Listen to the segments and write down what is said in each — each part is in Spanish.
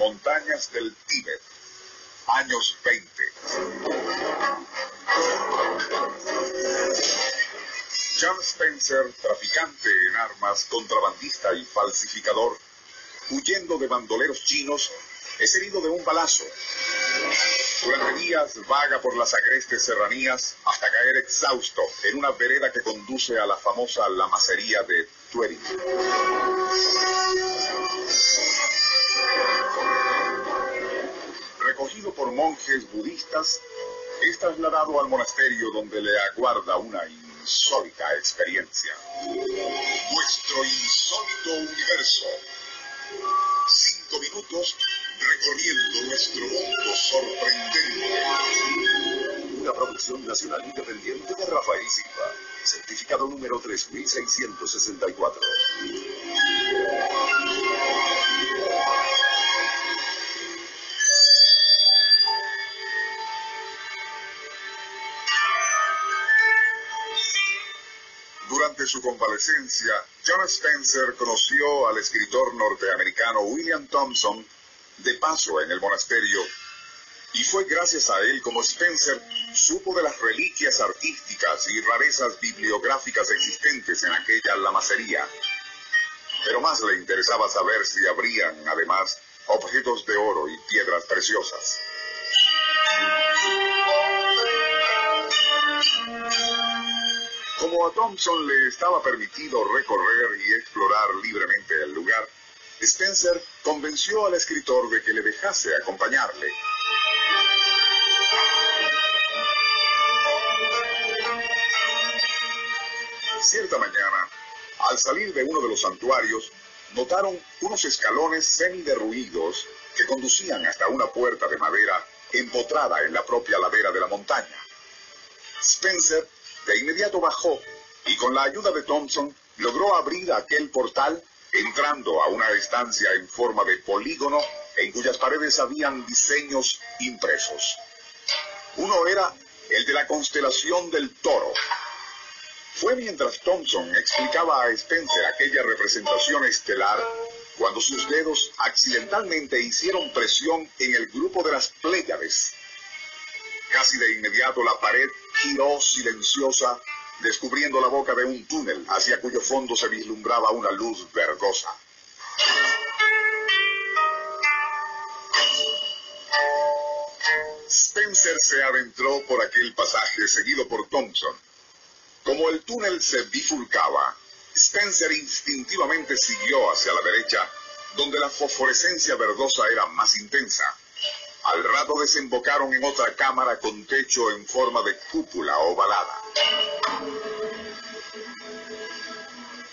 Montañas del Tíbet, años 20. John Spencer, traficante en armas, contrabandista y falsificador, huyendo de bandoleros chinos, es herido de un balazo. Durante días vaga por las agrestes serranías hasta caer exhausto en una vereda que conduce a la famosa lamacería de Tuering. Recogido por monjes budistas, es trasladado al monasterio donde le aguarda una insólita experiencia. Nuestro insólito universo. Cinco minutos recorriendo nuestro mundo sorprendente. Una producción nacional independiente de Rafael Silva. Certificado número 3664. Durante su convalecencia, John Spencer conoció al escritor norteamericano William Thompson de paso en el monasterio y fue gracias a él como Spencer supo de las reliquias artísticas y rarezas bibliográficas existentes en aquella lamacería. Pero más le interesaba saber si habrían, además, objetos de oro y piedras preciosas. Como a Thompson le estaba permitido recorrer y explorar libremente el lugar, Spencer convenció al escritor de que le dejase acompañarle. Cierta mañana, al salir de uno de los santuarios, notaron unos escalones semi-derruidos que conducían hasta una puerta de madera empotrada en la propia ladera de la montaña. Spencer de inmediato bajó y con la ayuda de Thompson logró abrir aquel portal entrando a una estancia en forma de polígono en cuyas paredes habían diseños impresos. Uno era el de la constelación del toro. Fue mientras Thompson explicaba a Spencer aquella representación estelar cuando sus dedos accidentalmente hicieron presión en el grupo de las Pléyades. Casi de inmediato la pared giró silenciosa descubriendo la boca de un túnel hacia cuyo fondo se vislumbraba una luz verdosa. Spencer se adentró por aquel pasaje seguido por Thompson. Como el túnel se bifurcaba, Spencer instintivamente siguió hacia la derecha, donde la fosforescencia verdosa era más intensa. Rato desembocaron en otra cámara con techo en forma de cúpula ovalada.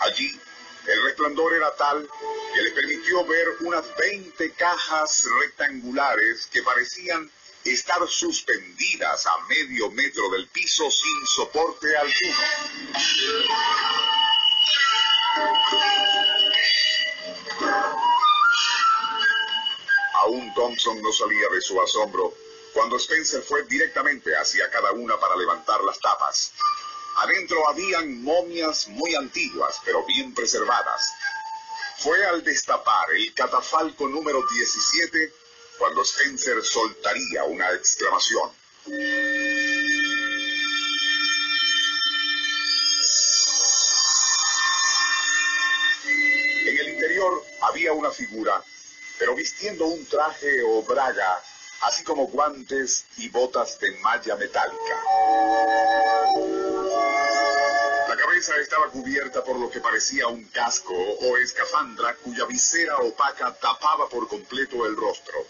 Allí, el resplandor era tal que le permitió ver unas 20 cajas rectangulares que parecían estar suspendidas a medio metro del piso sin soporte alguno. Thompson no salía de su asombro cuando Spencer fue directamente hacia cada una para levantar las tapas. Adentro habían momias muy antiguas, pero bien preservadas. Fue al destapar el catafalco número 17 cuando Spencer soltaría una exclamación. En el interior había una figura, pero vistiendo un traje o braga, así como guantes y botas de malla metálica. La cabeza estaba cubierta por lo que parecía un casco o escafandra cuya visera opaca tapaba por completo el rostro.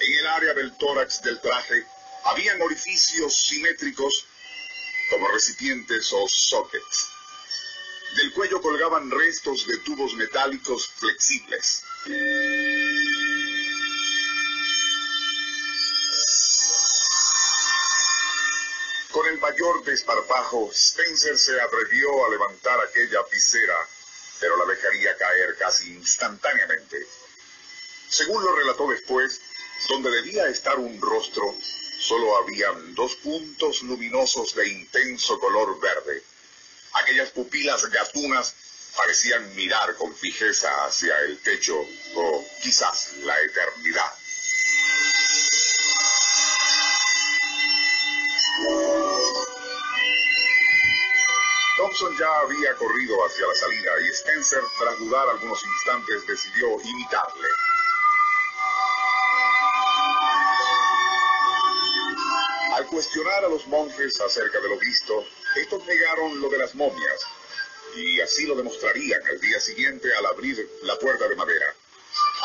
En el área del tórax del traje Habían orificios simétricos como recipientes o sockets. Del cuello colgaban restos de tubos metálicos flexibles. Con el mayor desparpajo, Spencer se atrevió a levantar aquella visera, pero la dejaría caer casi instantáneamente. Según lo relató después, donde debía estar un rostro, solo habían dos puntos luminosos de intenso color verde. Aquellas pupilas gatunas parecían mirar con fijeza hacia el techo o quizás la eternidad. Ya había corrido hacia la salida y Spencer, tras dudar algunos instantes, decidió imitarle. Al cuestionar a los monjes acerca de lo visto, estos negaron lo de las momias, y así lo demostrarían al día siguiente al abrir la puerta de madera.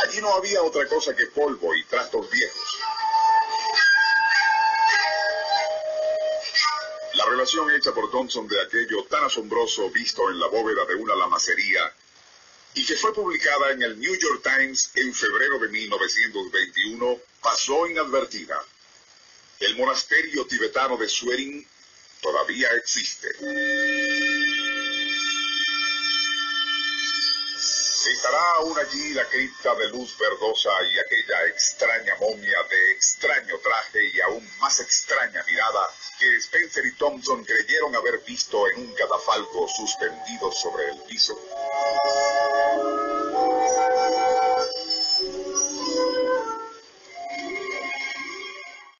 Allí no había otra cosa que polvo y trastos viejos. Relación hecha por Thompson de aquello tan asombroso visto en la bóveda de una lamacería y que fue publicada en el New York Times en febrero de 1921 pasó inadvertida. El monasterio tibetano de Suering todavía existe. Estará aún allí la cripta de luz verdosa y aquella extraña momia de extraño traje y aún más extraña mirada que Spencer y Thompson creyeron haber visto en un catafalco suspendido sobre el piso.